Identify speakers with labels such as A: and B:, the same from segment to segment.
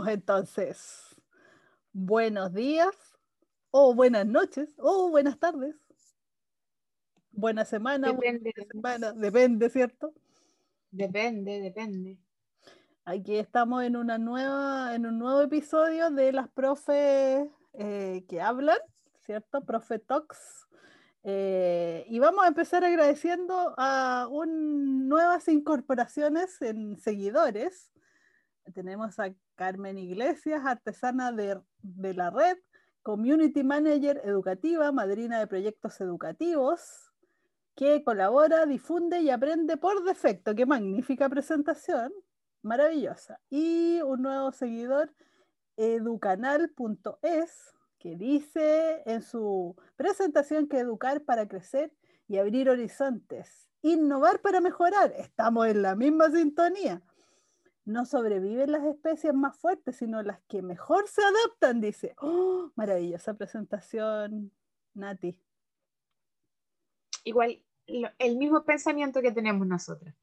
A: Entonces. Buenos días, o buenas noches, o buenas tardes. Buena semana,
B: Depende.
A: buena semana, depende, ¿cierto?
B: Depende, depende.
A: Aquí estamos en una nueva, en un nuevo episodio de las profes eh, que hablan, ¿cierto? Profe Talks. Eh, y vamos a empezar agradeciendo a un, nuevas incorporaciones en seguidores. Tenemos a Carmen Iglesias, artesana de, de la red, Community Manager Educativa, madrina de proyectos educativos, que colabora, difunde y aprende por defecto. Qué magnífica presentación, maravillosa. Y un nuevo seguidor, educanal.es, que dice en su presentación que educar para crecer y abrir horizontes, innovar para mejorar. Estamos en la misma sintonía. No sobreviven las especies más fuertes, sino las que mejor se adaptan, dice. ¡Oh! Maravillosa presentación, Nati.
B: Igual, lo- el mismo pensamiento que tenemos nosotros.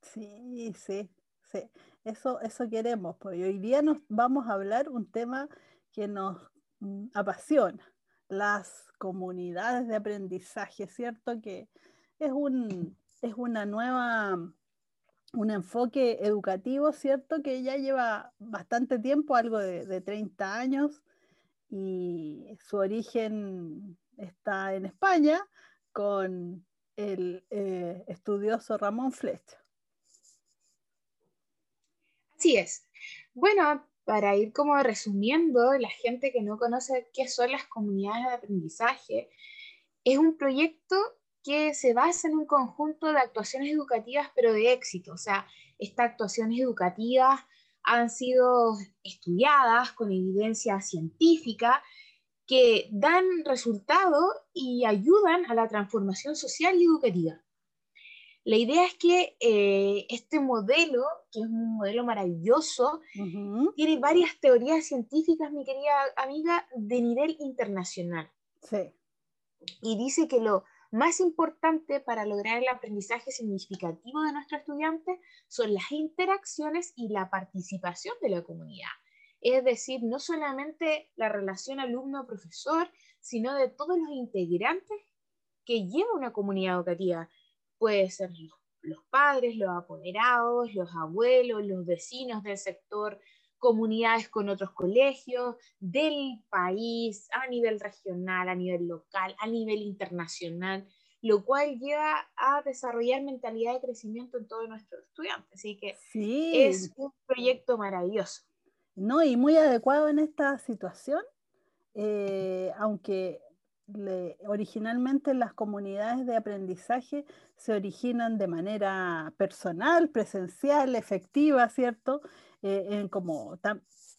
A: Sí, sí, sí. Eso, eso queremos. Pues hoy día nos vamos a hablar un tema que nos mm, apasiona, las comunidades de aprendizaje, ¿cierto? Que es un, es una nueva, un enfoque educativo, ¿cierto? Que ya lleva bastante tiempo, algo de, de 30 años, y su origen está en España con el eh, estudioso Ramón Flecha.
B: Así es. Bueno, para ir como resumiendo, la gente que no conoce qué son las comunidades de aprendizaje, es un proyecto que se basa en un conjunto de actuaciones educativas, pero de éxito. O sea, estas actuaciones educativas han sido estudiadas con evidencia científica que dan resultado y ayudan a la transformación social y educativa. La idea es que eh, este modelo, que es un modelo maravilloso,
A: Ujú,
B: tiene varias teorías científicas, mi querida amiga, de nivel internacional.
A: Sí,
B: Y dice que lo más importante para lograr el aprendizaje significativo de nuestros estudiantes son las interacciones y la participación de la comunidad. Es decir, no solamente la relación alumno-profesor, sino de todos los integrantes que lleva una comunidad educativa. Puede ser los, los padres, los apoderados, los abuelos, los vecinos del sector, comunidades con otros colegios, del país, a nivel regional, a nivel local, a nivel internacional, lo cual lleva a desarrollar mentalidad de crecimiento en todos nuestros estudiantes. Así que
A: sí,
B: es un proyecto maravilloso.
A: ¿no? Y muy adecuado en esta situación, eh, aunque le- originalmente las comunidades de aprendizaje se originan de manera personal, presencial, efectiva, ¿cierto? Eh, en como,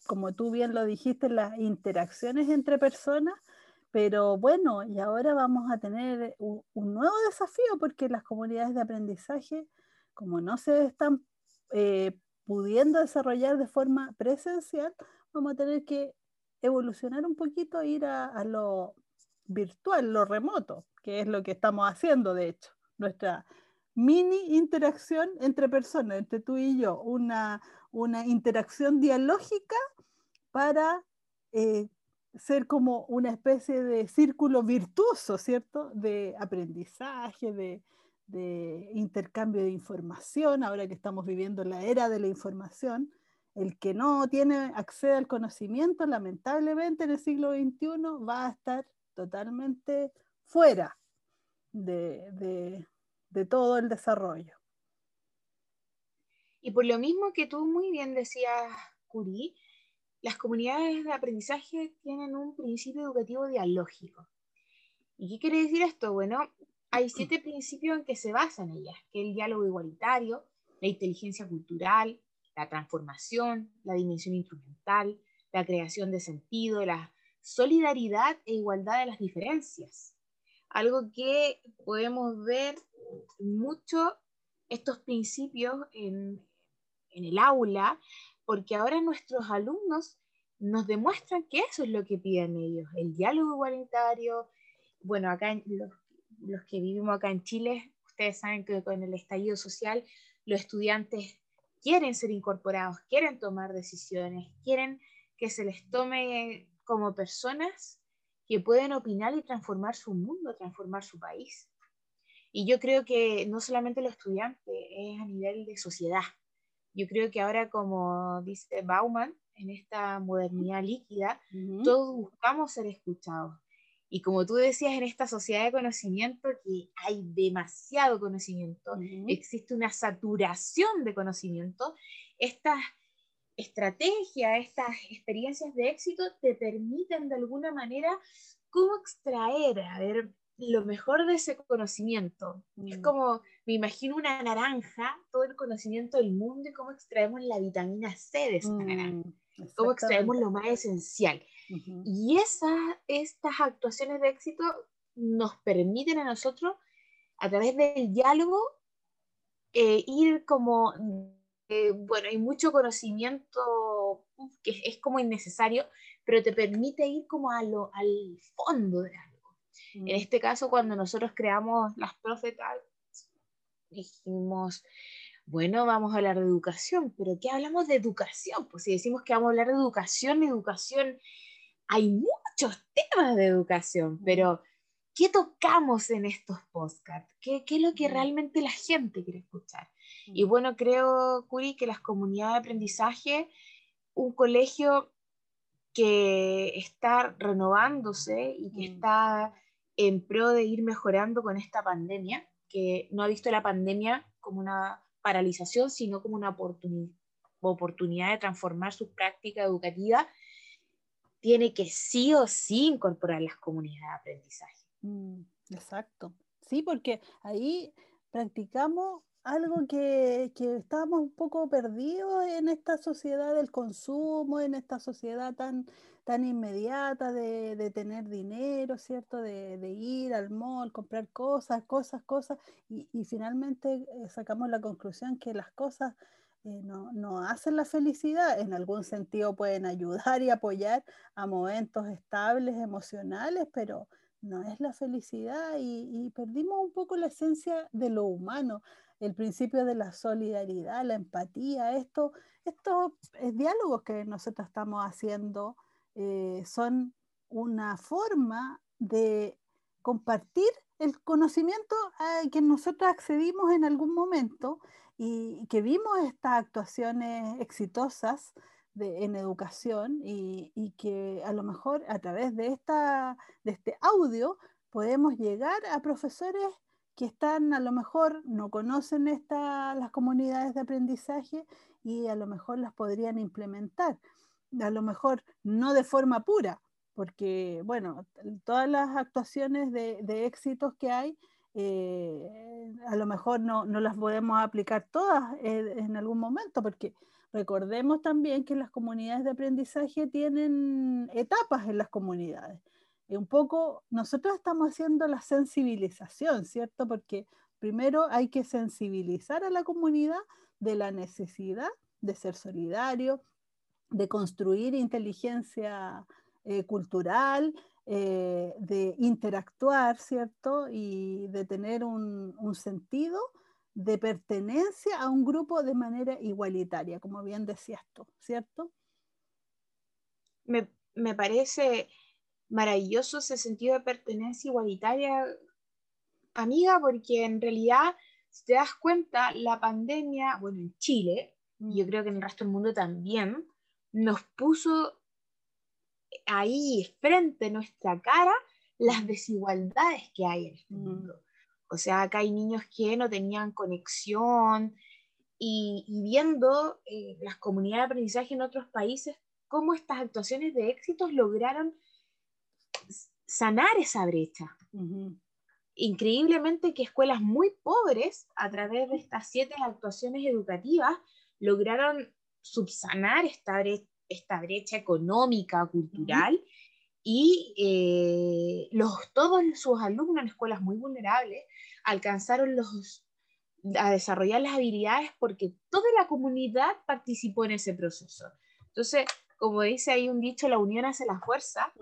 A: como tú bien lo dijiste, las interacciones entre personas, pero bueno, y ahora vamos a tener un, un nuevo desafío porque las comunidades de aprendizaje, como no se están eh, pudiendo desarrollar de forma presencial, vamos a tener que evolucionar un poquito, ir a, a lo virtual, lo remoto, que es lo que estamos haciendo, de hecho, nuestra mini interacción entre personas, entre tú y yo, una, una interacción dialógica para eh, ser como una especie de círculo virtuoso, ¿cierto? De aprendizaje, de, intercambio de información, ahora que estamos viviendo la era de la información, el que no tiene acceso al conocimiento, lamentablemente en el siglo XXI va a estar totalmente fuera de todo el desarrollo.
B: Y por lo mismo que tú muy bien decías, Curí, las comunidades de aprendizaje tienen un principio educativo dialógico. ¿Y qué quiere decir esto? Bueno, hay siete principios en que se basan ellas, que el diálogo igualitario, la inteligencia cultural, la transformación, la dimensión instrumental, la creación de sentido, la solidaridad e igualdad de las diferencias. Algo que podemos ver mucho estos principios en, en el aula, porque ahora nuestros alumnos nos demuestran que eso es lo que piden ellos, el diálogo igualitario. Bueno, acá los, los que vivimos acá en Chile, ustedes saben que con el estallido social los estudiantes quieren ser incorporados, quieren tomar decisiones, quieren que se les tome como personas que pueden opinar y transformar su mundo, transformar su país. Y yo creo que no solamente los estudiantes, es a nivel de sociedad. Yo creo que ahora, como dice Bauman, en esta modernidad líquida, todos buscamos ser escuchados. Y como tú decías, en esta sociedad de conocimiento que hay demasiado conocimiento, existe una saturación de conocimiento, estas estrategias, estas experiencias de éxito te permiten de alguna manera cómo extraer, a ver, lo mejor de ese conocimiento. Es mm. como, me imagino una naranja, todo el conocimiento del mundo y cómo extraemos la vitamina C de esa mm, naranja. Cómo extraemos lo más esencial. Y esas, estas actuaciones de éxito nos permiten a nosotros, a través del diálogo, eh, ir como, eh, bueno, hay mucho conocimiento que es, como innecesario, pero te permite ir como a lo, al fondo de En mm. este caso, cuando nosotros creamos las profetas, dijimos, bueno, vamos a hablar de educación, pero ¿qué hablamos de educación? Pues si decimos que vamos a hablar de educación, educación hay muchos temas de educación, pero ¿qué tocamos en estos podcasts? ¿Qué, ¿Qué, es lo que realmente la gente quiere escuchar? Y bueno, creo, Curi, que las comunidades de aprendizaje, un colegio que está renovándose y que está en pro de ir mejorando con esta pandemia, que no ha visto la pandemia como una paralización, sino como una oportunidad de transformar su práctica educativa tiene que sí o sí incorporar las comunidades de aprendizaje.
A: Mm, exacto. Sí, porque ahí practicamos algo que, que estábamos un poco perdidos en esta sociedad del consumo, en esta sociedad tan, tan inmediata de, tener dinero, ¿cierto? De, ir al mall, comprar cosas, cosas, cosas, y, y finalmente eh, sacamos la conclusión que las cosas eh, no, hacen la felicidad, en algún sentido pueden ayudar y apoyar a momentos estables emocionales, pero no es la felicidad y, perdimos un poco la esencia de lo humano, el principio de la solidaridad, la empatía, esto, estos eh, diálogos que nosotros estamos haciendo eh, son una forma de compartir el conocimiento al que nosotros accedimos en algún momento y que vimos estas actuaciones exitosas en educación y, que a lo mejor a través de, esta, de este audio podemos llegar a profesores que están a lo mejor no conocen esta, las comunidades de aprendizaje y a lo mejor las podrían implementar. A lo mejor no de forma pura, porque bueno, todas las actuaciones de, éxitos que hay eh, a lo mejor no, no, las podemos aplicar todas eh, en algún momento, porque recordemos también que las comunidades de aprendizaje tienen etapas en las comunidades. Y un poco nosotros estamos haciendo la sensibilización, ¿cierto? Porque primero hay que sensibilizar a la comunidad de la necesidad de ser solidario, de construir inteligencia eh, cultural, eh, de interactuar, ¿cierto? Y de tener un, sentido de pertenencia a un grupo de manera igualitaria, como bien decías tú, ¿cierto?
B: Me, me parece maravilloso ese sentido de pertenencia igualitaria, amiga, porque en realidad, si te das cuenta, la pandemia, bueno, en Chile, y yo mm. creo que en el resto del mundo también, nos puso ahí frente a nuestra cara las desigualdades que hay en este mm. mundo. O sea, acá hay niños que no tenían conexión y, viendo eh, las comunidades de aprendizaje en otros países, cómo estas actuaciones de éxitos lograron sanar esa brecha. Increíblemente que escuelas muy pobres, a través de estas siete actuaciones educativas, lograron subsanar esta brecha esta brecha económica, cultural, y eh, los, todos sus alumnos en escuelas muy vulnerables alcanzaron los, a desarrollar las habilidades porque toda la comunidad participó en ese proceso. Entonces, como dice ahí un dicho, la unión hace la fuerza,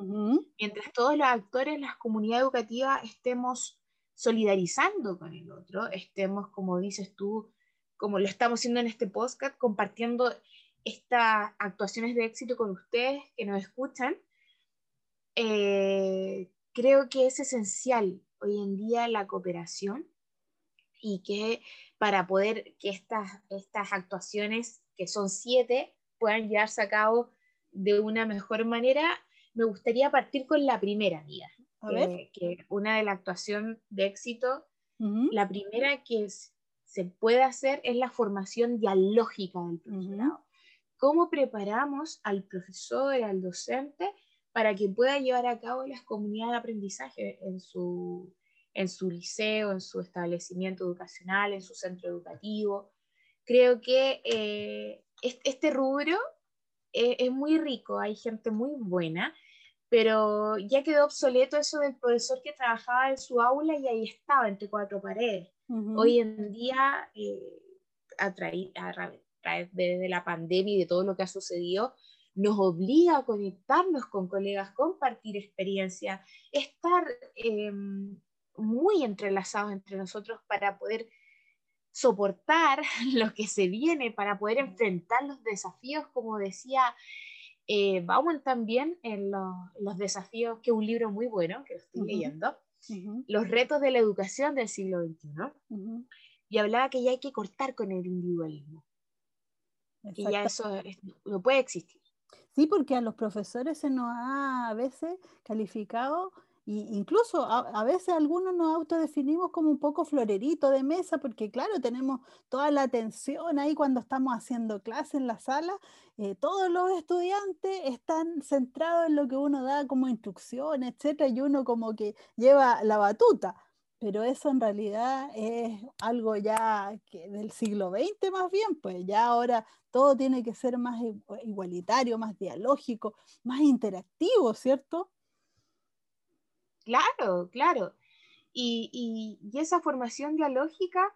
B: mientras todos los actores, las comunidades educativas estemos solidarizando con el otro, estemos, como dices tú, como lo estamos haciendo en este podcast, compartiendo estas actuaciones de éxito con ustedes que nos escuchan. Eh, creo que es esencial hoy en día la cooperación y que para poder que estas, estas actuaciones, que son siete, puedan llevarse a cabo de una mejor manera, me gustaría partir con la primera, amiga. Que, que, una de la actuación de éxito, la primera que se puede hacer es la formación dialógica del profesorado. ¿Cómo preparamos al profesor, al docente, para que pueda llevar a cabo las comunidades de aprendizaje en su, en su liceo, en su establecimiento educacional, en su centro educativo? Creo que eh, este rubro es muy rico, hay gente muy buena, pero ya quedó obsoleto eso del profesor que trabajaba en su aula y ahí estaba entre cuatro paredes. Hoy en día, eh, a, través de la pandemia y de todo lo que ha sucedido, nos obliga a conectarnos con colegas, compartir experiencia, estar em, muy entrelazados entre nosotros para poder soportar lo que se viene, para poder enfrentar los desafíos, como decía eh, Bauman también en los desafíos, que es un libro muy bueno, que estoy leyendo, Los retos de la educación del siglo XXI, y hablaba que ya hay que cortar con el individualismo. Y ya eso no puede existir.
A: Sí, porque a los profesores se nos ha a veces calificado incluso a, veces algunos nos autodefinimos como un poco florerito de mesa, porque claro, tenemos toda la atención ahí cuando estamos haciendo clase en la sala. Eh, todos los estudiantes están centrados en lo que uno da como instrucción, etcétera, y uno como que lleva la batuta. Pero eso en realidad es algo ya que del siglo XX más bien, pues ya ahora todo tiene que ser más igualitario, más dialógico, más interactivo, ¿cierto?
B: Claro, claro. Y, esa formación dialógica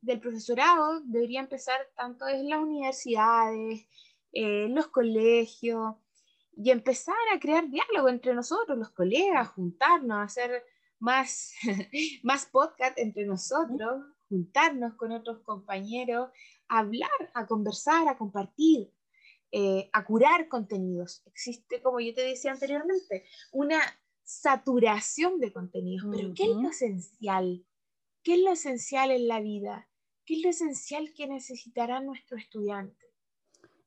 B: del profesorado debería empezar tanto en las universidades, en los colegios, y empezar a crear diálogo entre nosotros, los colegas, juntarnos, hacer más, más podcast entre nosotros, juntarnos con otros compañeros, hablar, a conversar, a compartir, eh, a curar contenidos. Existe, como yo te decía anteriormente, una saturación de contenidos, pero ¿qué es lo esencial? ¿Qué es lo esencial en la vida? ¿Qué es lo esencial que necesitará nuestro estudiante?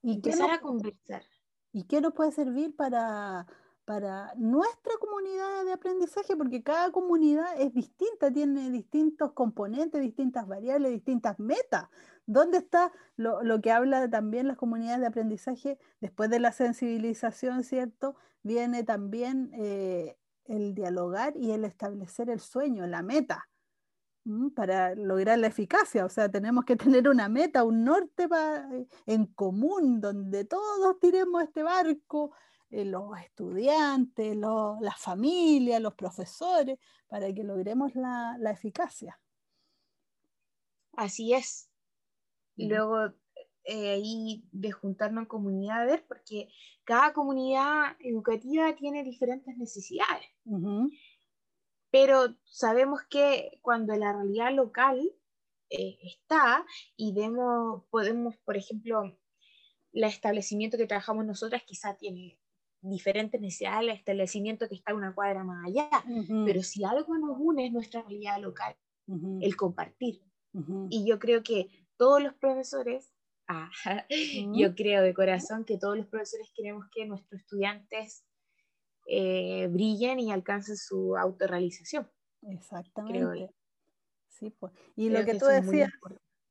A: ¿Y Empezar a conversar. ¿Y qué nos puede servir para, para nuestra comunidad de aprendizaje? Porque cada comunidad es distinta, tiene distintos componentes, distintas variables, distintas metas. ¿Dónde está lo, lo, que habla también las comunidades de aprendizaje después de la sensibilización, ¿cierto? Viene también eh, el dialogar y el establecer el sueño, la meta, para lograr la eficacia. O sea, tenemos que tener una meta, un norte eh, en común, donde todos tiremos este barco, eh, los estudiantes, las familias, los profesores, para que logremos la, eficacia.
B: Así es. Y luego eh, ahí de juntarnos en comunidades, porque cada comunidad educativa tiene diferentes necesidades. Pero sabemos que cuando la realidad local eh, está y vemos, podemos, por ejemplo, el establecimiento que trabajamos nosotras quizá tiene diferentes necesidades el establecimiento que está una cuadra más allá, pero si algo nos une es nuestra realidad local, el compartir. Y yo creo que todos los profesores Ah, yo creo de corazón que todos los profesores queremos que nuestros estudiantes eh, brillen y alcancen su autorrealización.
A: Exactamente. Sí, pues. Y lo que, tú decías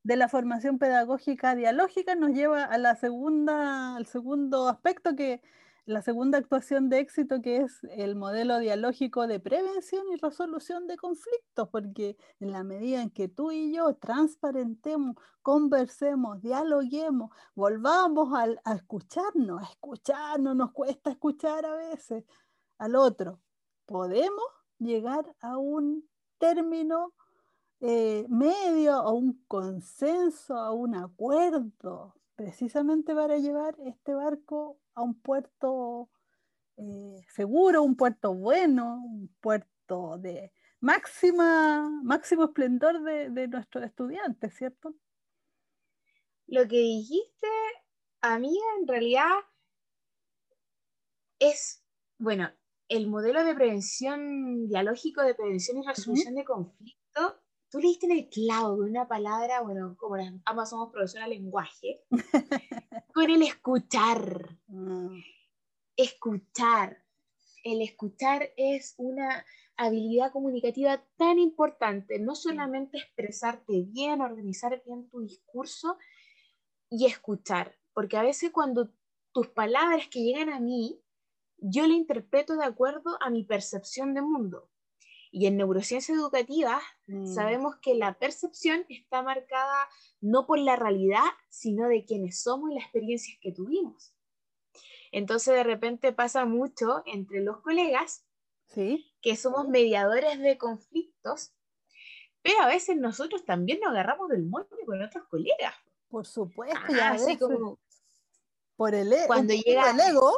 A: de la formación pedagógica dialógica nos lleva a la segunda, al segundo aspecto que la segunda actuación de éxito que es el modelo dialógico de prevención y resolución de conflictos, porque en la medida en que tú y yo transparentemos, conversemos, dialoguemos, volvamos a, escucharnos, a escucharnos, nos cuesta escuchar a veces al otro, podemos llegar a un término eh, medio, a un consenso, a un acuerdo, precisamente para llevar este barco a un puerto eh, seguro, un puerto bueno, un puerto de máxima, máximo esplendor de, nuestros estudiantes, ¿cierto?
B: lo que dijiste, amiga, en realidad es, bueno, el modelo de prevención dialógico de prevención y resolución de conflicto, tú le diste en el clavo con una palabra, bueno, como ambas somos profesoras de lenguaje, con el escuchar. Mm. Escuchar. El escuchar es una habilidad comunicativa tan importante, no solamente expresarte bien, organizar bien tu discurso y escuchar, porque a veces cuando tus palabras que llegan a mí, yo le interpreto de acuerdo a mi percepción de mundo. Y en neurociencia educativa mm. sabemos que la percepción está marcada no por la realidad, sino de quienes somos y las experiencias que tuvimos. Entonces de repente pasa mucho entre los colegas que somos mediadores de conflictos, pero a veces nosotros también nos agarramos del mundo con otros colegas.
A: Por supuesto, ah, así como por el, e-, cuando llega el ego.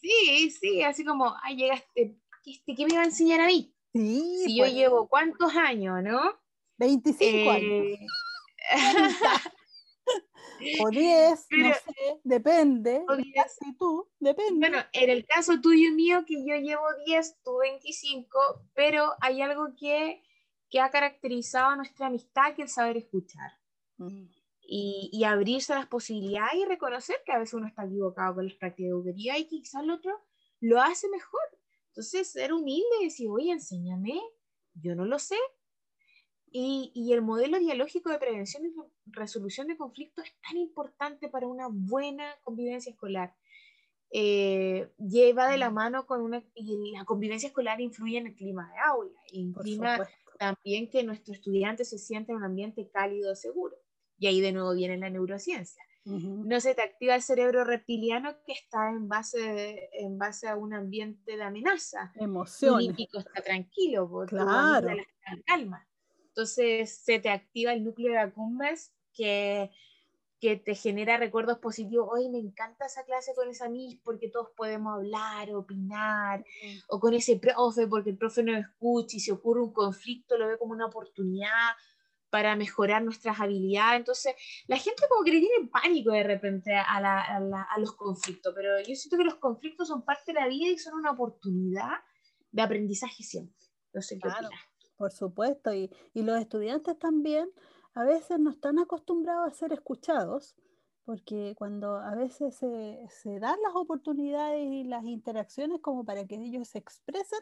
B: Sí, sí, así como, ay, llegaste, este, ¿qué me va a enseñar a mí? Sí, si yo pues. llevo cuántos años, ¿no?
A: 25 años. Eh, o 10, no sé, depende. O 10. tú, depende.
B: Bueno, en el caso tuyo y mío, que yo llevo 10, tú 25, pero hay algo que, que ha caracterizado nuestra amistad, que es saber escuchar. Mm. Y, y, abrirse a las posibilidades y reconocer que a veces uno está equivocado con las prácticas de educativa y que quizás el otro lo hace mejor. Entonces, ser humilde y decir, oye, enséñame, yo no lo sé, y, el modelo dialógico de prevención y resolución de conflictos es tan importante para una buena convivencia escolar. Eh, lleva de la mano con una, y la convivencia escolar influye en el clima de aula, imprima también que nuestros estudiantes se sienten en un ambiente cálido, seguro. Y ahí de nuevo viene la neurociencia. No se te activa el cerebro reptiliano que está en base, en base a un ambiente de amenaza.
A: Emoción.
B: El está tranquilo, porque claro. calma. Entonces se te activa el núcleo de accumbens que, que te genera recuerdos positivos. Hoy me encanta esa clase con esa mis porque todos podemos hablar, opinar, o con ese profe porque el profe no escucha y si ocurre un conflicto lo ve como una oportunidad para mejorar nuestras habilidades. Entonces, la gente como que le tiene pánico de repente a, a, los conflictos, pero yo siento que los conflictos son parte de la vida y son una oportunidad de aprendizaje siempre. No sé qué
A: por supuesto, y, los estudiantes también a veces no están acostumbrados a ser escuchados, porque cuando a veces se, se, dan las oportunidades y las interacciones como para que ellos se expresen,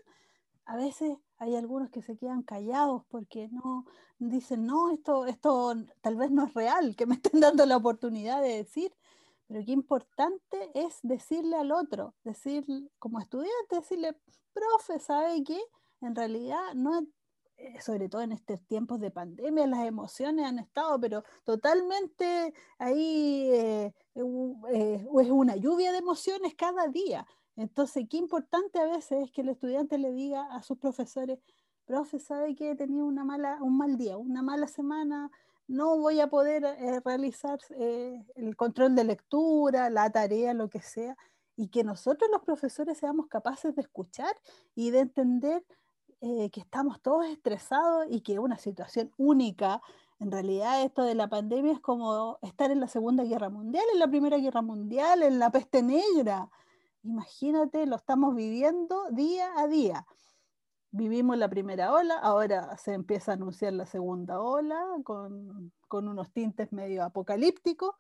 A: a veces hay algunos que se quedan callados porque no dicen, no, esto, esto tal vez no es real, que me estén dando la oportunidad de decir, pero qué importante es decirle al otro, decir como estudiante, decirle, profe, ¿sabe qué? En realidad no, eh, sobre todo en estos tiempos de pandemia, las emociones han estado, pero totalmente ahí eh, eh, es una lluvia de emociones cada día. Entonces, qué importante a veces es que el estudiante le diga a sus profesores, profe, ¿sabe que he tenido una mala, un mal día, una mala semana? No voy a poder realizar el control de lectura, la tarea, lo que sea, y que nosotros los profesores seamos capaces de escuchar y de entender eh, que estamos todos estresados y que una situación única. En realidad esto de la pandemia es como estar en la Segunda Guerra Mundial, en la Primera Guerra Mundial, en la peste negra. Imagínate, lo estamos viviendo día a día. Vivimos la primera ola, ahora se empieza a anunciar la segunda ola con, con unos tintes medio apocalípticos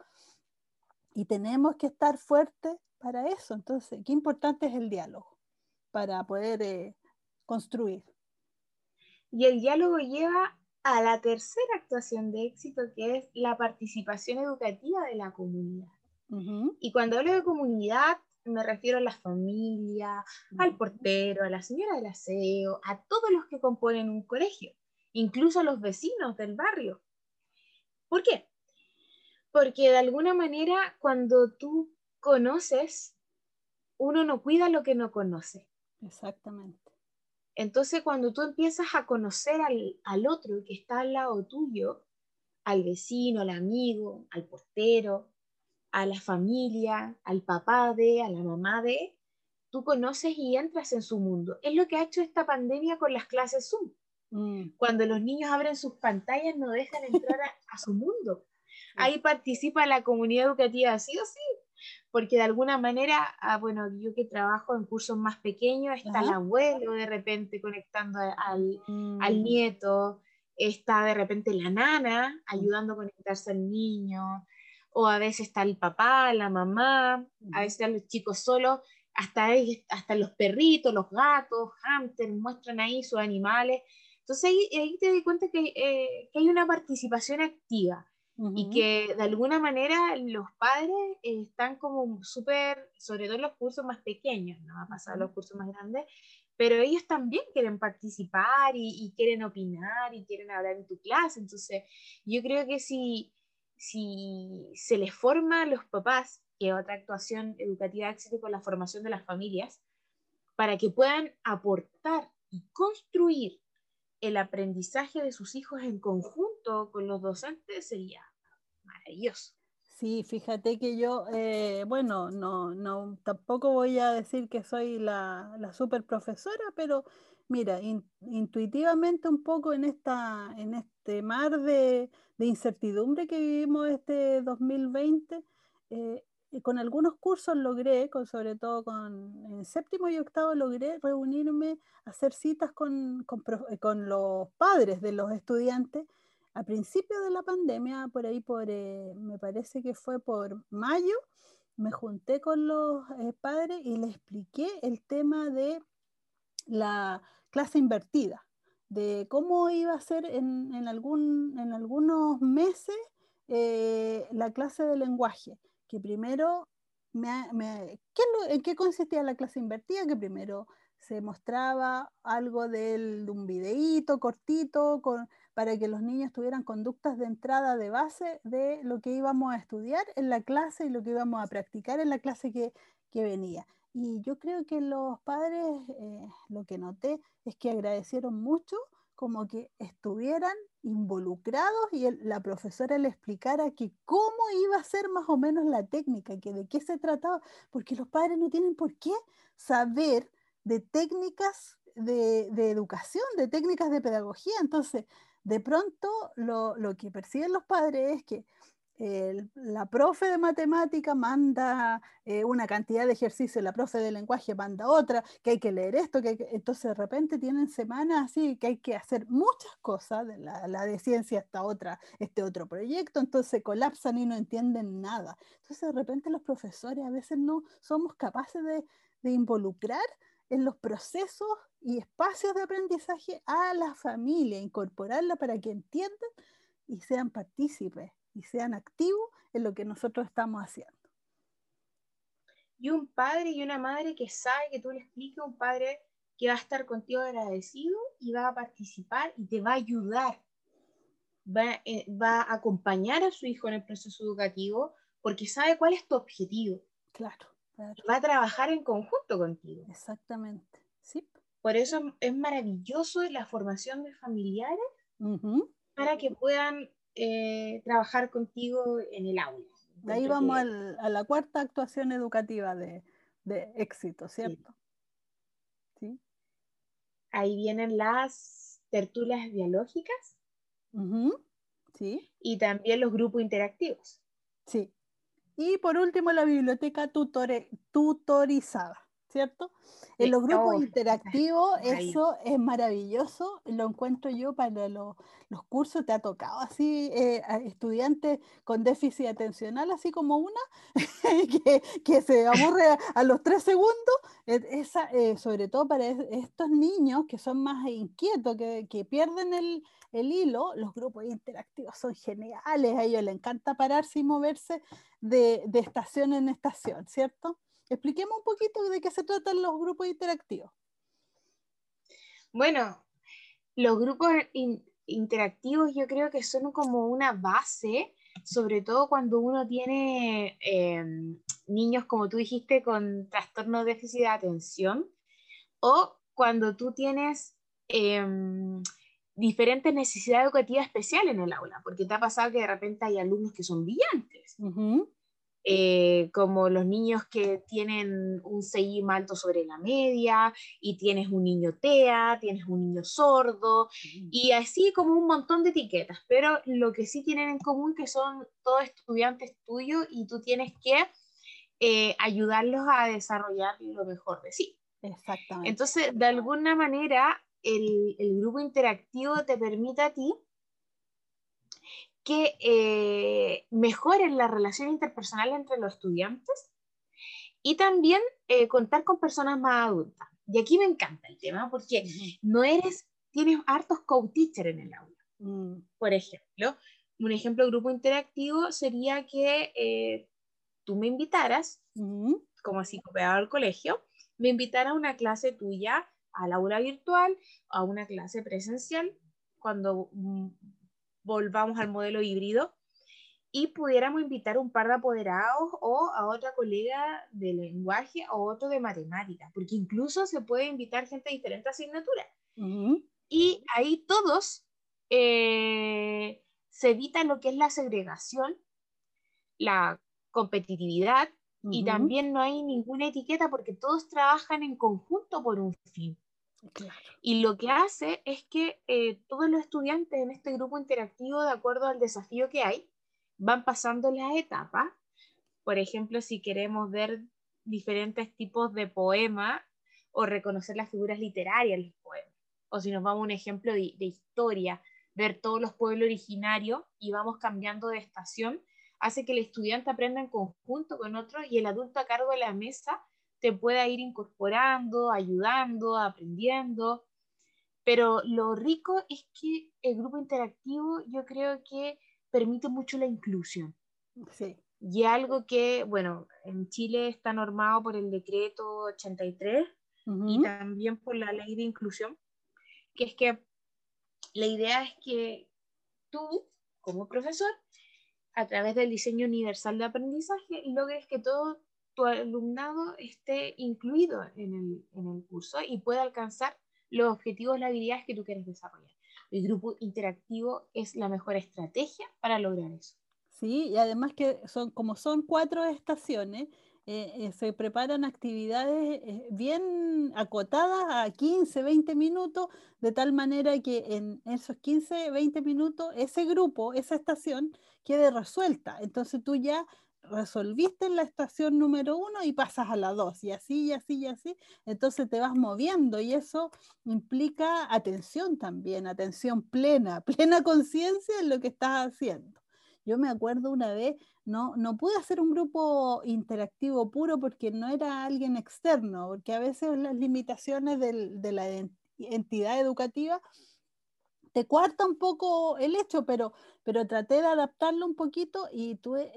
A: y tenemos que estar fuertes para eso. Entonces, qué importante es el diálogo para poder eh, construir.
B: Y el diálogo lleva a la tercera actuación de éxito, que es la participación educativa de la comunidad. Y cuando hablo de comunidad, me refiero a la familia, al portero, a la señora del aseo, a todos los que componen un colegio, incluso a los vecinos del barrio. ¿Por qué? Porque de alguna manera cuando tú conoces, uno no cuida lo que no conoce.
A: Exactamente.
B: Entonces, cuando tú empiezas a conocer al, otro que está al lado tuyo, al vecino, al amigo, al portero, a la familia, al papá de, a la mamá de, tú conoces y entras en su mundo. Es lo que ha hecho esta pandemia con las clases Zoom. Mm. Cuando los niños abren sus pantallas no dejan entrar a, su mundo. ahí participa la comunidad educativa, sí o sí, porque de alguna manera, ah, bueno, yo que trabajo en cursos más pequeños, está el abuelo de repente conectando al, al, mm. nieto, está de repente la nana ayudando a conectarse al niño, o a veces está el papá, la mamá, a veces están los chicos solos, hasta, hasta los perritos, los gatos, hamsters, muestran ahí sus animales. Entonces ahí, te das cuenta que, eh, que, hay una participación activa y que de alguna manera los padres están como súper, sobre todo en los cursos más pequeños, no va a pasar los cursos más grandes, pero ellos también quieren participar y, y, quieren opinar y quieren hablar en tu clase. Entonces yo creo que si, si se les forma a los papás, que otra actuación educativa éxito con la formación de las familias, para que puedan aportar y construir el aprendizaje de sus hijos en conjunto con los docentes sería maravilloso.
A: Sí, fíjate que yo, eh, bueno, no, no, tampoco voy a decir que soy la, la super profesora, pero mira, intuitivamente un poco en, esta, en este mar de, incertidumbre que vivimos este 2020, eh, con algunos cursos logré, con, sobre todo con en séptimo y octavo, logré reunirme, hacer citas con, con, eh, los padres de los estudiantes. A principio de la pandemia, por ahí, por, eh, me parece que fue por mayo, me junté con los padres y les expliqué el tema de la clase invertida de cómo iba a ser en, en, algún, en algunos meses eh, la clase de lenguaje, que primero, me, ¿qué, ¿en qué consistía la clase invertida? Que primero se mostraba algo de un videíto cortito con, para que los niños tuvieran conductas de entrada de base de lo que íbamos a estudiar en la clase y lo que íbamos a practicar en la clase que, que venía. Y yo creo que los padres, eh, lo que noté es que agradecieron mucho como que estuvieran involucrados y la profesora le explicara que cómo iba a ser más o menos la técnica, que de qué se trataba, porque los padres no tienen por qué saber de técnicas de, de educación, de técnicas de pedagogía. Entonces, de pronto lo, lo que perciben los padres es que la profe de matemática manda eh, una cantidad de ejercicios, la profe de lenguaje manda otra, que hay que leer esto, que, entonces de repente tienen semanas así que hay que hacer muchas cosas, de la, de ciencia hasta otra, este otro proyecto, entonces colapsan y no entienden nada. Entonces de repente los profesores a veces no somos capaces de, de involucrar en los procesos y espacios de aprendizaje a la familia, incorporarla para que entiendan y sean partícipes y sean activos en lo que nosotros estamos haciendo.
B: Y un padre y una madre que sabe que tú le expliques, un padre que va a estar contigo agradecido y va a participar y te va a ayudar, va, eh, va a acompañar a su hijo en el proceso educativo porque sabe cuál es tu objetivo.
A: Claro.
B: Va a trabajar en conjunto contigo.
A: Exactamente. Sí.
B: Por eso es maravilloso la formación de familiares para que puedan eh, trabajar contigo en el aula.
A: De ahí vamos a la cuarta actuación educativa de, éxito, ¿cierto?
B: Sí. Ahí vienen las tertulias biológicas.
A: Sí.
B: Y también los grupos interactivos.
A: Sí. Y por último, la biblioteca tutorizada. ¿Cierto? En los grupos interactivos, eso es maravilloso, lo encuentro yo para los cursos, te ha tocado así, eh, estudiantes con déficit atencional, así como una, que, se aburre a, los tres segundos, esa, eh, sobre todo para estos niños que son más inquietos, que, pierden el, hilo, los grupos interactivos son geniales, a ellos les encanta pararse y moverse de, de estación en estación, ¿cierto? Expliquemos un poquito de qué se tratan los grupos interactivos.
B: Bueno, los grupos interactivos yo creo que son como una base, sobre todo cuando uno tiene em, niños, como tú dijiste, con trastorno de déficit de atención, o cuando tú tienes em, diferentes necesidades educativas especiales en el aula, porque te ha pasado que de repente hay alumnos que son brillantes. Eh, como los niños que tienen un CI alto sobre la media, y tienes un niño TEA, tienes un niño sordo, y así como un montón de etiquetas, pero lo que sí tienen en común que son todos estudiantes tuyos y tú tienes que eh, ayudarlos a desarrollar lo mejor de sí.
A: Exactamente.
B: Entonces, de alguna manera, el, el grupo interactivo te permite a ti que eh, mejoren la relación interpersonal entre los estudiantes y también eh, contar con personas más adultas. Y aquí me encanta el tema porque no eres, tienes hartos co-teacher en el aula. Mm. Por ejemplo, un ejemplo de grupo interactivo sería que eh, tú me invitaras, como psicopedagogo del colegio, me invitara a una clase tuya al aula virtual, a una clase presencial, cuando mm, volvamos al modelo híbrido y pudiéramos invitar un par de apoderados o a otra colega de lenguaje o otro de matemática, porque incluso se puede invitar gente de diferentes asignaturas. Y ahí todos eh, se evita lo que es la segregación, la competitividad y también no hay ninguna etiqueta porque todos trabajan en conjunto por un fin. Y lo que hace es que eh, todos los estudiantes en este grupo interactivo, de acuerdo al desafío que hay, van pasando las etapas. Por ejemplo, si queremos ver diferentes tipos de poema o reconocer las figuras literarias de los poemas. O si nos vamos a un ejemplo de, de historia, ver todos los pueblos originarios y vamos cambiando de estación, hace que el estudiante aprenda en conjunto con otro y el adulto a cargo de la mesa te pueda ir incorporando, ayudando, aprendiendo. Pero lo rico es que el grupo interactivo yo creo que permite mucho la inclusión. Sí. Y algo que, bueno, en Chile está normado por el decreto 83 y también por la ley de inclusión, que es que la idea es que tú, como profesor, a través del diseño universal de aprendizaje, logres que todo tu alumnado esté incluido en el, en el curso y pueda alcanzar los objetivos, las habilidades que tú quieres desarrollar. El grupo interactivo es la mejor estrategia para lograr eso.
A: Sí, y además que son como son cuatro estaciones, eh, eh, se preparan actividades eh, bien acotadas a 15, 20 minutos, de tal manera que en esos 15, 20 minutos ese grupo, esa estación quede resuelta. Entonces tú ya resolviste en la estación número uno y pasas a la dos, y así, y así, y así. Entonces te vas moviendo y eso implica atención también, atención plena, plena conciencia en lo que estás haciendo. Yo me acuerdo una vez, no, no pude hacer un grupo interactivo puro porque no era alguien externo, porque a veces las limitaciones de la entidad educativa te cuarta un poco el hecho, pero, pero traté de adaptarlo un poquito y tuve,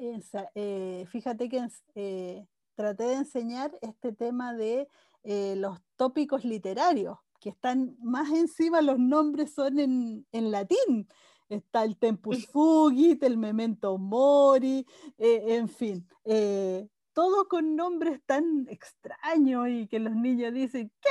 A: eh, fíjate que eh, traté de enseñar este tema de eh, los tópicos literarios, que están más encima, los nombres son en, latín. Está el Tempus Fugit, el Memento Mori, en fin, todo con nombres tan extraños y que los niños dicen, ¿qué?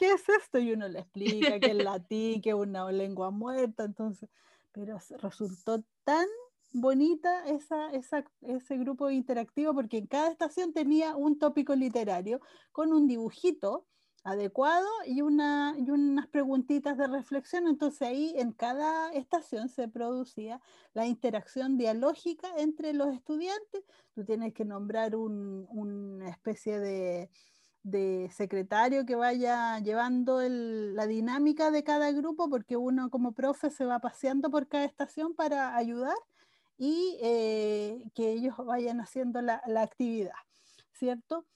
A: ¿qué es esto? Y uno le explica que es latín, que es una lengua muerta, entonces, pero resultó tan bonita esa, ese grupo interactivo porque en cada estación tenía un tópico literario con un dibujito adecuado y, una, y unas preguntitas de reflexión. Entonces ahí en cada estación se producía la interacción dialógica entre los estudiantes. Tú tienes que nombrar una especie de, de secretario que vaya llevando la dinámica de cada grupo, porque uno como profe se va paseando por cada estación para ayudar y eh, que ellos vayan haciendo la, la actividad, ¿cierto?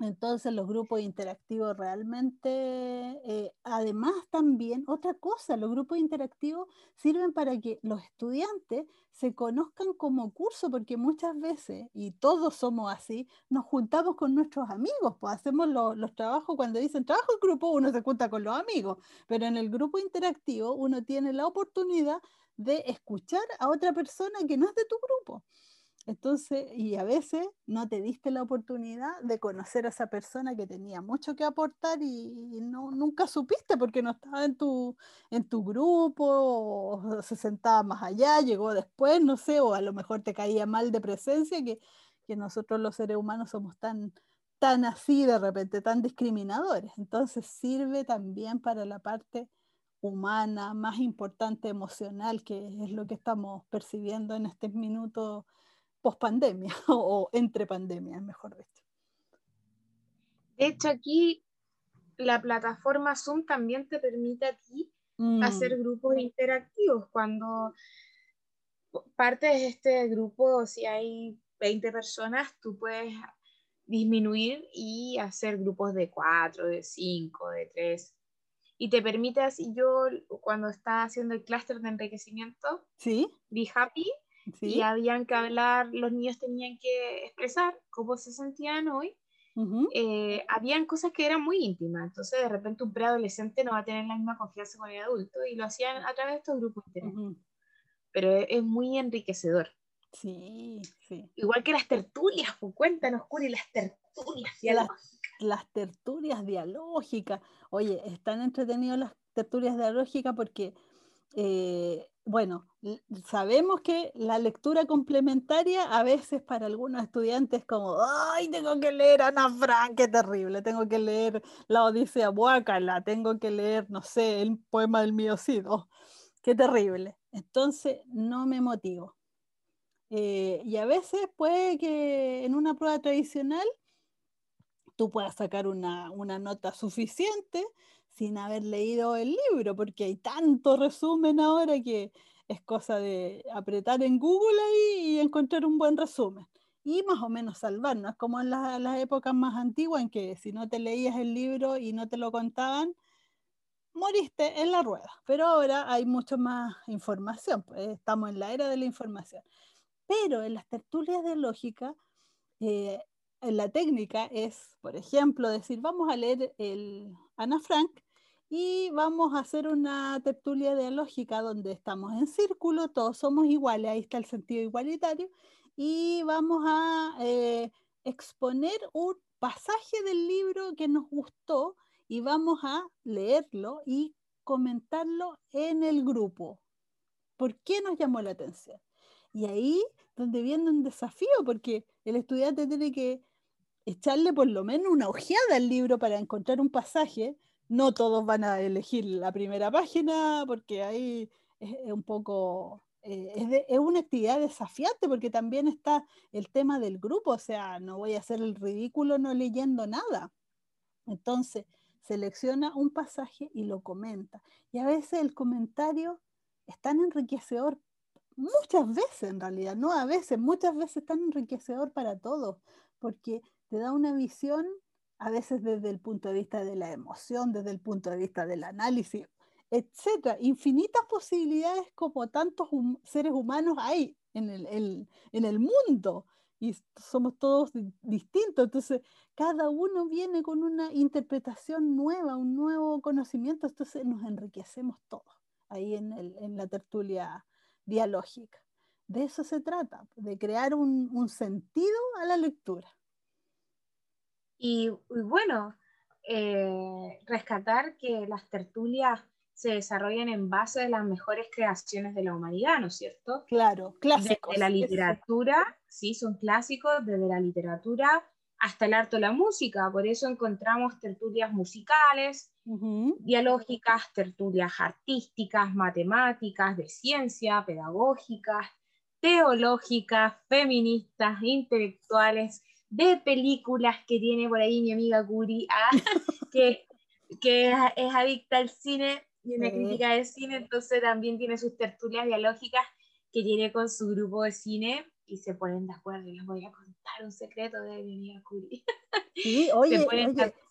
A: Entonces los grupos interactivos realmente, eh, además también, otra cosa, los grupos interactivos sirven para que los estudiantes se conozcan como curso, porque muchas veces, y todos somos así, nos juntamos con nuestros amigos, pues hacemos los trabajos, cuando dicen trabajo en grupo, uno se junta con los amigos, pero en el grupo interactivo uno tiene la oportunidad de escuchar a otra persona que no es de tu grupo. Entonces, y a veces no te diste la oportunidad de conocer a esa persona que tenía mucho que aportar y, no, nunca supiste porque no estaba en tu, en tu grupo o se sentaba más allá, llegó después, no sé, o a lo mejor te caía mal de presencia, que, que nosotros los seres humanos somos tan, tan así de repente, tan discriminadores. Entonces sirve también para la parte humana, más importante, emocional, que es lo que estamos percibiendo en este minuto post pandemia o entre pandemias, mejor dicho.
B: De hecho, aquí la plataforma Zoom también te permite a ti mm. hacer grupos interactivos. Cuando partes de este grupo, si hay 20 personas, tú puedes disminuir y hacer grupos de 4, de 5, de 3 y te permite así, yo cuando estaba haciendo el clúster de enriquecimiento,
A: ¿Sí?
B: vi happy y habían que hablar, los niños tenían que expresar cómo se sentían hoy. Eh, habían cosas que eran muy íntimas, entonces de repente un preadolescente no va a tener la misma confianza con el adulto y lo hacían a través de estos grupos interactivos. Pero es, muy enriquecedor.
A: Sí, sí.
B: Igual que las tertulias, pues cuéntanos, Curi, las tertulias
A: las tertulias dialógicas. Oye, están entretenidas las tertulias dialógicas porque, eh, bueno, sabemos que la lectura complementaria a veces para algunos estudiantes es como, ay, tengo que leer Ana Frank, qué terrible, tengo que leer La Odisea Buácala, tengo que leer, no sé, el poema del miocido, qué terrible. Entonces, no me motivo. Eh, y a veces puede que en una prueba tradicional tú puedas sacar una, nota suficiente sin haber leído el libro, porque hay tanto resumen ahora que es cosa de apretar en Google y encontrar un buen resumen. Y más o menos salvarnos, como en las épocas más antiguas en que si no te leías el libro y no te lo contaban, moriste en la rueda. Pero ahora hay mucho más información, pues estamos en la era de la información. Pero en las tertulias de lógica, eh, la técnica es, por ejemplo, decir, vamos a leer el Ana Frank y vamos a hacer una tertulia dialógica donde estamos en círculo, todos somos iguales, ahí está el sentido igualitario, y vamos a eh, exponer un pasaje del libro que nos gustó y vamos a leerlo y comentarlo en el grupo. ¿Por qué nos llamó la atención? Y ahí donde viene un desafío, porque el estudiante tiene que echarle por lo menos una ojeada al libro para encontrar un pasaje. No todos van a elegir la primera página porque ahí es, un poco, eh, es, una actividad desafiante porque también está el tema del grupo, o sea, no voy a hacer el ridículo no leyendo nada. Entonces, selecciona un pasaje y lo comenta. Y a veces el comentario es tan enriquecedor, muchas veces en realidad, no a veces, muchas veces tan enriquecedor para todos, porque te da una visión, a veces desde el punto de vista de la emoción, desde el punto de vista del análisis, etcétera. Infinitas posibilidades como tantos seres humanos hay en el, mundo y somos todos distintos. Entonces, cada uno viene con una interpretación nueva, un nuevo conocimiento, entonces nos enriquecemos todos ahí en la tertulia dialógica. De eso se trata, de crear un, un sentido a la lectura.
B: Y, bueno, eh, rescatar que las tertulias se desarrollan en base de las mejores creaciones de la humanidad, ¿no es cierto?
A: Claro, clásicos.
B: Desde la literatura, sí, son clásicos, desde la literatura hasta el arte o la música. Por eso encontramos tertulias musicales, dialógicas, tertulias artísticas, matemáticas, de ciencia, pedagógicas, teológicas, feministas, intelectuales, de películas que tiene por ahí mi amiga Curi, ah, que, que es, adicta al cine y una crítica de cine, entonces también tiene sus tertulias dialógicas que tiene con su grupo de cine y se ponen de acuerdo. Y les voy a contar un secreto de mi amiga Curi.
A: Sí, oye,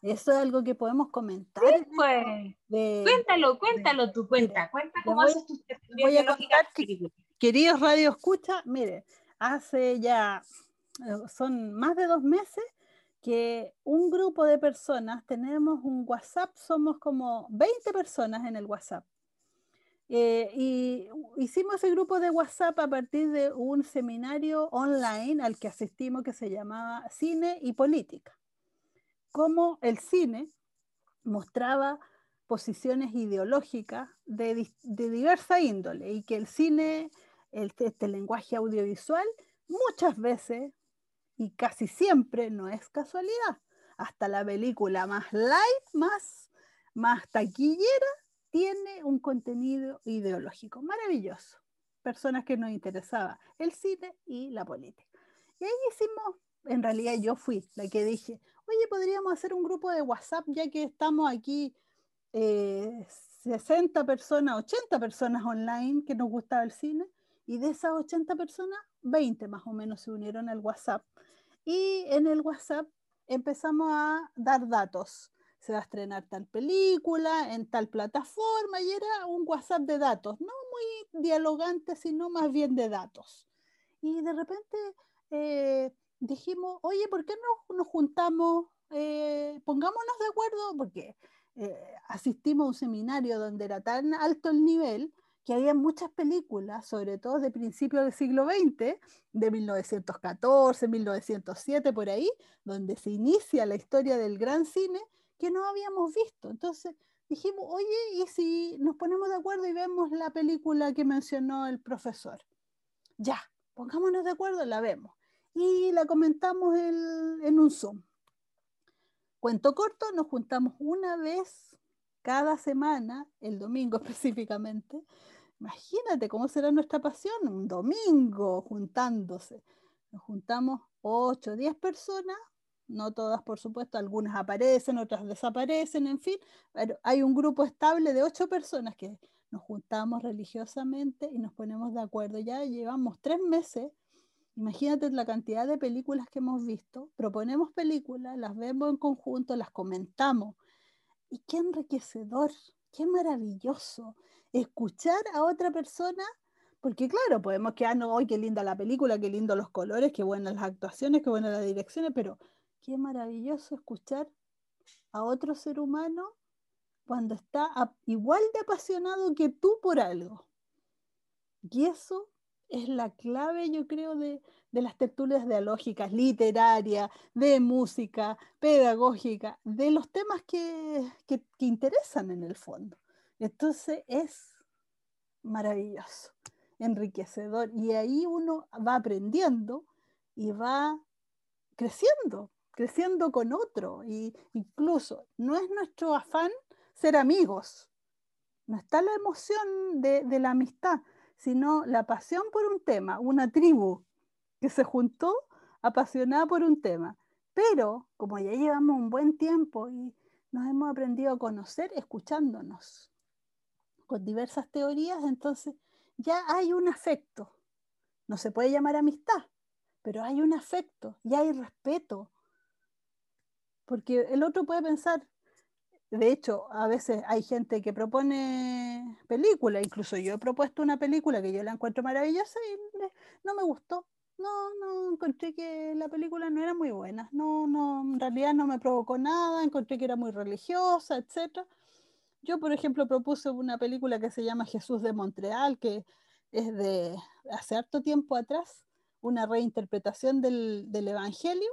A: eso es algo que podemos comentar.
B: pues. cuéntalo, cuéntalo tú, cuenta, cuenta cómo haces tus tertulias dialógicas.
A: queridos Radio Escucha, mire, hace ya son más de dos meses que un grupo de personas, tenemos un WhatsApp, somos como 20 personas en el WhatsApp. Eh, y hicimos ese grupo de WhatsApp a partir de un seminario online al que asistimos que se llamaba Cine y Política. Cómo el cine mostraba posiciones ideológicas de, diversa índole y que el cine, este lenguaje audiovisual, muchas veces y casi siempre no es casualidad. Hasta la película más light, más, más taquillera, tiene un contenido ideológico maravilloso. Personas que nos interesaba el cine y la política. Y ahí hicimos, en realidad yo fui la que dije, oye, podríamos hacer un grupo de WhatsApp ya que estamos aquí 60 eh, personas, 80 personas online que nos gustaba el cine. Y de esas 80 personas, 20 más o menos se unieron al WhatsApp. Y en el WhatsApp empezamos a dar datos. Se va a estrenar tal película en tal plataforma y era un WhatsApp de datos, no muy dialogante, sino más bien de datos. Y de repente eh, dijimos, oye, ¿por qué no nos juntamos? Eh, pongámonos de acuerdo, porque eh, asistimos a un seminario donde era tan alto el nivel que había muchas películas, sobre todo de principios del siglo XX, de 1914, 1907, por ahí, donde se inicia la historia del gran cine que no habíamos visto. Entonces dijimos, oye, ¿y si nos ponemos de acuerdo y vemos la película que mencionó el profesor? Ya, pongámonos de acuerdo, la vemos. Y la comentamos en un Zoom. Cuento corto, nos juntamos una vez cada semana, el domingo específicamente. Imagínate cómo será nuestra pasión, un domingo juntándose. Nos juntamos 8 o 10 personas, no todas por supuesto, algunas aparecen, otras desaparecen, en fin, pero hay un grupo estable de 8 personas que nos juntamos religiosamente y nos ponemos de acuerdo. Ya llevamos tres meses Imagínate la cantidad de películas que hemos visto, proponemos películas, las vemos en conjunto, las comentamos. Y qué enriquecedor, qué maravilloso escuchar a otra persona, porque claro, podemos quedarnos, hoy qué linda la película, qué lindo los colores, qué buenas las actuaciones, qué buenas las direcciones, pero qué maravilloso escuchar a otro ser humano cuando está igual de apasionado que tú por algo. Y eso es la clave, yo creo, de, las tertulias dialógicas, literarias, de música, pedagógica, de los temas que, que, interesan en el fondo. Entonces es maravilloso, enriquecedor, y ahí uno va aprendiendo y va creciendo, creciendo con otro, y incluso no es nuestro afán ser amigos, no está la emoción de, de la amistad, sino la pasión por un tema, una tribu que se juntó apasionada por un tema. Pero como ya llevamos un buen tiempo y nos hemos aprendido a conocer escuchándonos con diversas teorías, entonces ya hay un afecto. No se puede llamar amistad, pero hay un afecto y hay respeto. Porque el otro puede pensar, de hecho, a veces hay gente que propone películas, incluso yo he propuesto una película que yo la encuentro maravillosa y no me gustó. No, no, encontré que la película no era muy buena. No, no, en realidad no me provocó nada, encontré que era muy religiosa, etc. Yo, por ejemplo, propuse una película que se llama Jesús de Montreal, que es de hace harto tiempo atrás, una reinterpretación del, Evangelio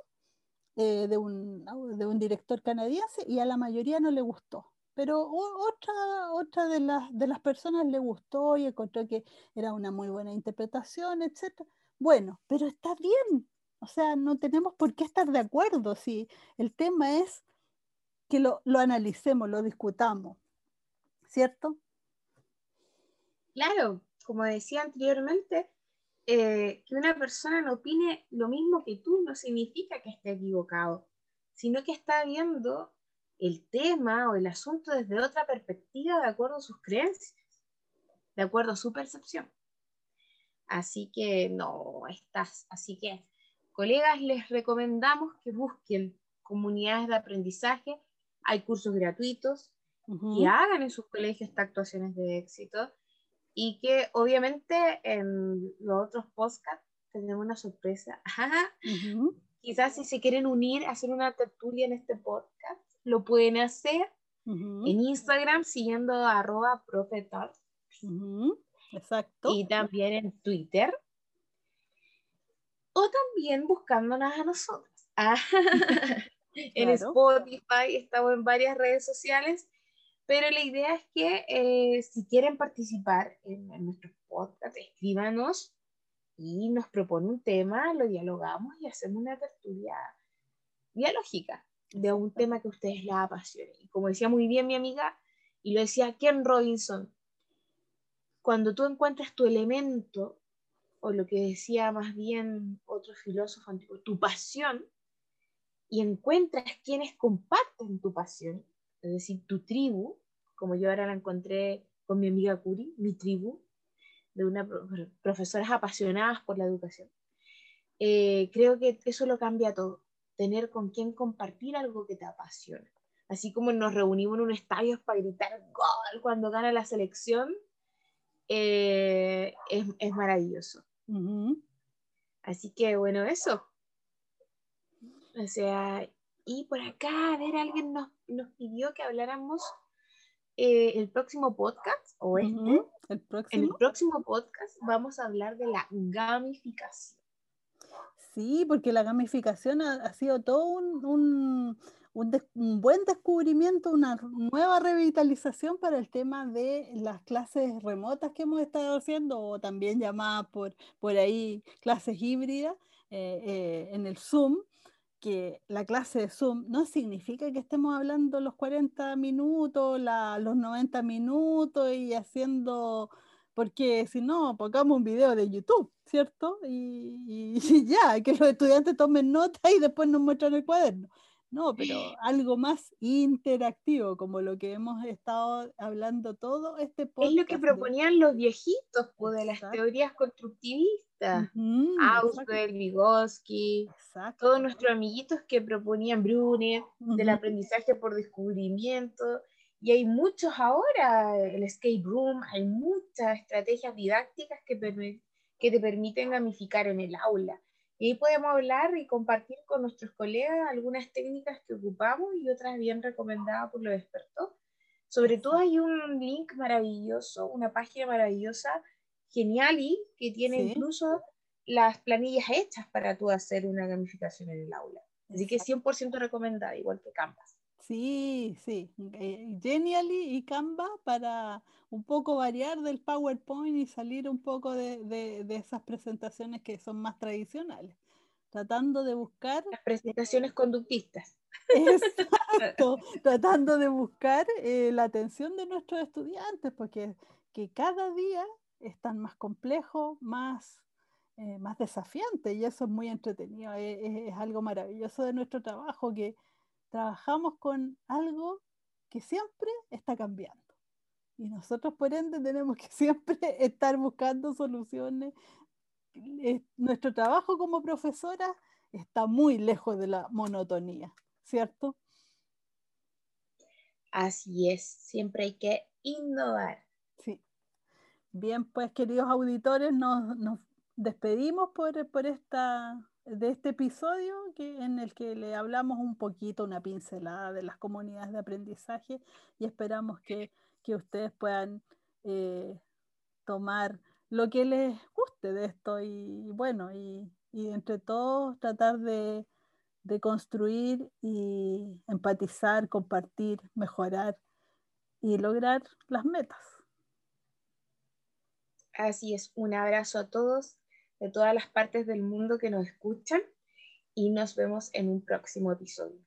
A: eh, de, un, director canadiense y a la mayoría no le gustó. Pero otra, otra de, las, de las personas le gustó y encontró que era una muy buena interpretación, etc. Bueno, pero está bien. O sea, no tenemos por qué estar de acuerdo si el tema es que lo analicemos, lo discutamos. ¿Cierto?
B: Claro, como decía anteriormente, eh, que una persona no opine lo mismo que tú no significa que esté equivocado, sino que está viendo el tema o el asunto desde otra perspectiva de acuerdo a sus creencias, de acuerdo a su percepción. Así que no estás. Así que, colegas, les recomendamos que busquen comunidades de aprendizaje. Hay cursos gratuitos y hagan en sus colegios estas actuaciones de éxito y que obviamente en los otros podcasts tenemos una sorpresa. Quizás si se quieren unir hacer una tertulia en este podcast, lo pueden hacer en Instagram siguiendo arroba
A: Exacto.
B: Y también en Twitter. O también buscándonos a nosotros. en Spotify, estamos en varias redes sociales pero la idea es que eh, si quieren participar en, nuestro podcast, escríbanos y nos propone un tema, lo dialogamos y hacemos una tertulia dialógica de un tema que a ustedes les apasione. Y como decía muy bien mi amiga, y lo decía Ken Robinson, cuando tú encuentras tu elemento, o lo que decía más bien otro filósofo antiguo, tu pasión, y encuentras quienes comparten tu pasión, es decir, tu tribu, como yo ahora la encontré con mi amiga Curi, mi tribu, de una profesoras apasionadas por la educación. Eh, creo que eso lo cambia todo, tener con quien compartir algo que te apasiona. Así como nos reunimos en un estadio para gritar gol cuando gana la selección, eh, es, es, maravilloso. Así que bueno, eso. O sea, y por acá, a ver, alguien nos, nos pidió que habláramos eh, el próximo podcast, o este,
A: ¿El próximo?
B: en el próximo podcast vamos a hablar de la gamificación.
A: Sí, porque la gamificación ha, sido todo un, un, un, buen descubrimiento, una nueva revitalización para el tema de las clases remotas que hemos estado haciendo, o también llamadas por, por ahí clases híbridas eh, eh, en el Zoom que la clase de Zoom no significa que estemos hablando los 40 minutos, los 90 minutos y haciendo, porque si no, pongamos un video de YouTube, ¿cierto? Y, y ya, que los estudiantes tomen nota y después nos muestran el cuaderno. No, pero algo más interactivo, como lo que hemos estado hablando todo este
B: podcast. Es lo que proponían los viejitos pues, de las teorías constructivistas. Ausberg, Vygotsky, todos nuestros amiguitos que proponían Brune, del aprendizaje por descubrimiento. Y hay muchos ahora, el escape room, hay muchas estrategias didácticas que, que te permiten gamificar en el aula. Y ahí podemos hablar y compartir con nuestros colegas algunas técnicas que ocupamos y otras bien recomendadas por los expertos. Sobre todo hay un link maravilloso, una página maravillosa, genial y que tiene incluso las planillas hechas para tú hacer una gamificación en el aula. Así que 100% recomendada, igual que Canvas.
A: Sí, sí. Eh, Genially y Canva para un poco variar del PowerPoint y salir un poco de, esas presentaciones que son más tradicionales, tratando de buscar...
B: Las presentaciones conductistas.
A: Exacto, tratando de buscar eh, la atención de nuestros estudiantes, porque que cada día están más complejos, más, eh, más desafiantes, y eso es muy entretenido, es algo maravilloso de nuestro trabajo, que trabajamos con algo que siempre está cambiando. Y nosotros, por ende, tenemos que siempre estar buscando soluciones. Nuestro trabajo como profesora está muy lejos de la monotonía, ¿cierto?
B: Así es, siempre hay que innovar.
A: Sí. Bien, pues queridos auditores, nos, nos despedimos por, por esta de este episodio que, en el que le hablamos un poquito, una pincelada de las comunidades de aprendizaje y esperamos que, ustedes puedan eh, tomar lo que les guste de esto y, bueno, y, entre todos tratar de, de construir y empatizar, compartir, mejorar y lograr las metas.
B: Así es, un abrazo a todos de todas las partes del mundo que nos escuchan y nos vemos en un próximo episodio.